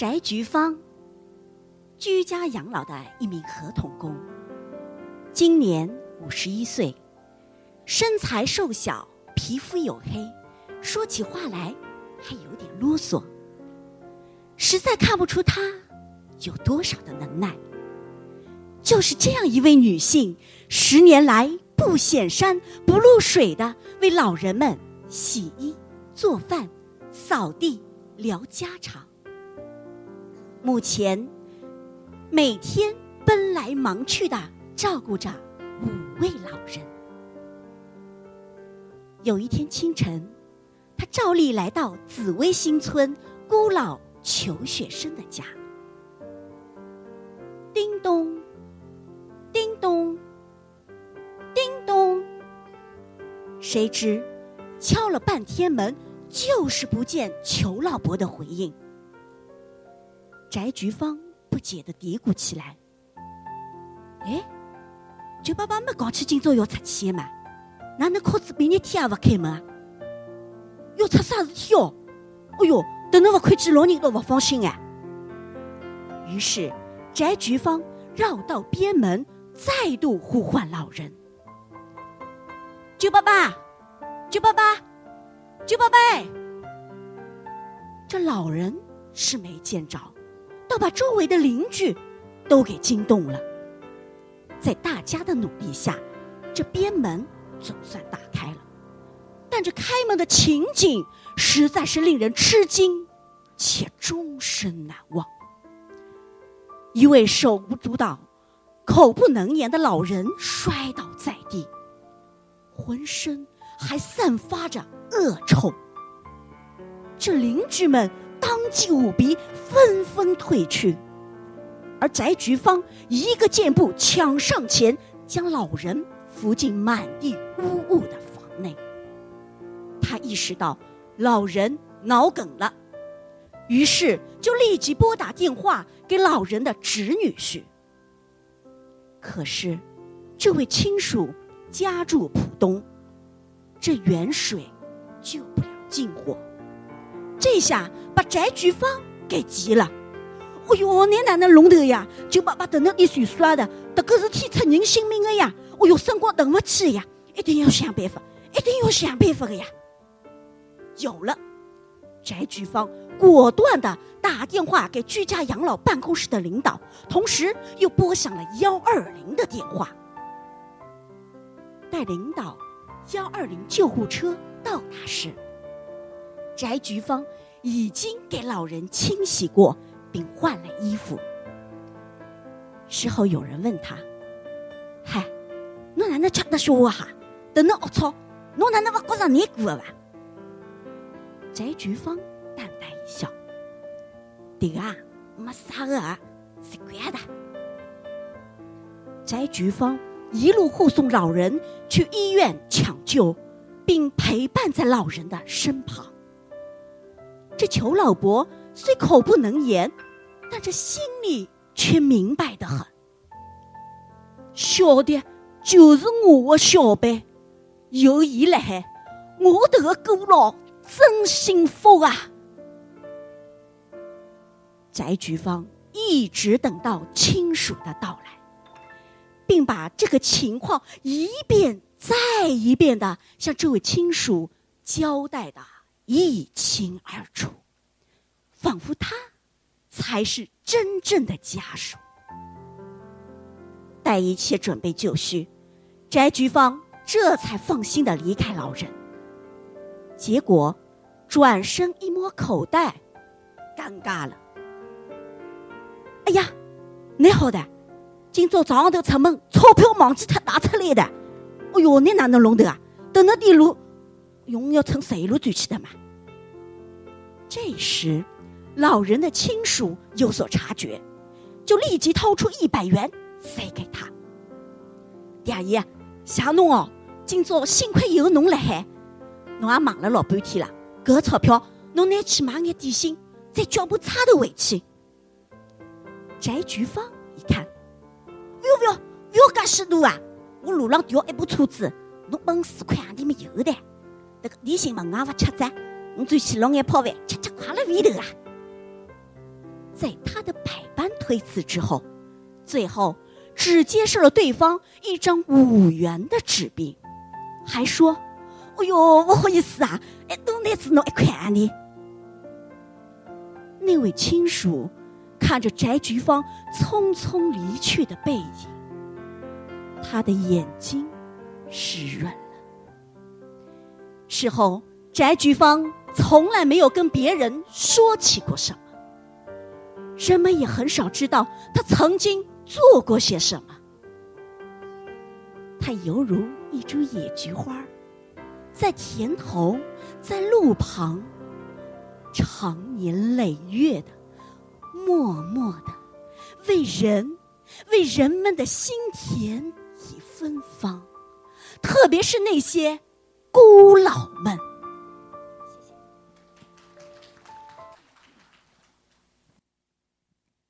翟菊芳，居家养老的一名合同工，今年五十一岁，身材瘦小，皮肤黝黑，说起话来还有点啰嗦，实在看不出她有多少的能耐。就是这样一位女性，十年来不显山不露水的为老人们洗衣、做饭、扫地、聊家常。目前，每天奔来忙去的照顾着五位老人。有一天清晨，他照例来到紫薇新村孤老裘雪生的家。叮咚，叮咚，叮咚。谁知敲了半天门，就是不见裘老伯的回应。翟菊芳不解的嘀咕起来：“哎，舅爸爸没讲起今朝要出去嘛？哪能靠子半日天也不开门啊？要出啥事体哦？哎哟，等侬不看见老人都不放心哎。”于是，翟菊芳绕道边门，再度呼唤老人：“舅爸爸，舅爸爸，舅爸爸！”这老人是没见着。倒把周围的邻居都给惊动了。在大家的努力下，这边门总算打开了。但这开门的情景实在是令人吃惊，且终身难忘。一位手舞足蹈、口不能言的老人摔倒在地，浑身还散发着恶臭。这邻居们。当即五鼻纷纷退去，而翟菊芳一个箭步抢上前，将老人扶进满地污物的房内。他意识到老人脑梗了，于是就立即拨打电话给老人的侄女婿。可是，这位亲属家住浦东，这远水救不了近火。这下把翟菊芳给急了，哎哟，你哪能弄的呀？就爸爸等那一水刷的，这个事体出人性命的呀！哎哟，生活等不起呀，一定要想办法，一定要想办法的呀！有了，翟菊芳果断的打电话给居家养老办公室的领导，同时又拨响了幺二零的电话。待领导幺二零救护车到达时。翟菊芳已经给老人清洗过，并换了衣服。事后有人问他：“嗨，侬哪能吃得消哈？等侬恶操，侬哪能不觉着难过吧？”翟菊芳淡淡一笑：“这个啊，没啥个啊，习惯的。”翟菊芳一路护送老人去医院抢救，并陪伴在老人的身旁。这裘老伯虽口不能言，但这心里却明白的很。小的就是我的小辈，有伊来，我这个孤老真幸福啊！翟菊芳一直等到亲属的到来，并把这个情况一遍再一遍的向这位亲属交代的。一清二楚，仿佛他才是真正的家属。待一切准备就绪，翟菊芳这才放心的离开老人。结果，转身一摸口袋，尴尬了。哎呀，你好的，今朝早上头出门，钞票忘记他拿出来的。哎哟，你哪能弄的啊？等那点路，用要乘十一路转去的嘛？这时，老人的亲属有所察觉，就立即掏出一百元塞给他。大爷，谢侬哦，今朝幸亏有侬辣海，侬也忙了老半天了，搿个钞票侬拿去买眼点心，再叫部差头回去。翟菊芳一看，不要不要不要介许多啊！我路上掉一部车子，侬本四块行钿没有的，那个点心嘛，也勿吃噻。我转去弄眼泡饭，吃吃快乐味头啊！在他的百般推辞之后，最后只接受了对方一张五元的纸币，还说：“哎呦，不好意思啊，哎，都那只弄一块呢。”那位亲属看着翟菊芳匆匆离去的背影，他的眼睛湿润了。事后，翟菊芳从来没有跟别人说起过什么。人们也很少知道他曾经做过些什么。他犹如一株野菊花，在田头，在路旁，长年累月的，默默的，为人，为人们的心田以芬芳，特别是那些孤老们。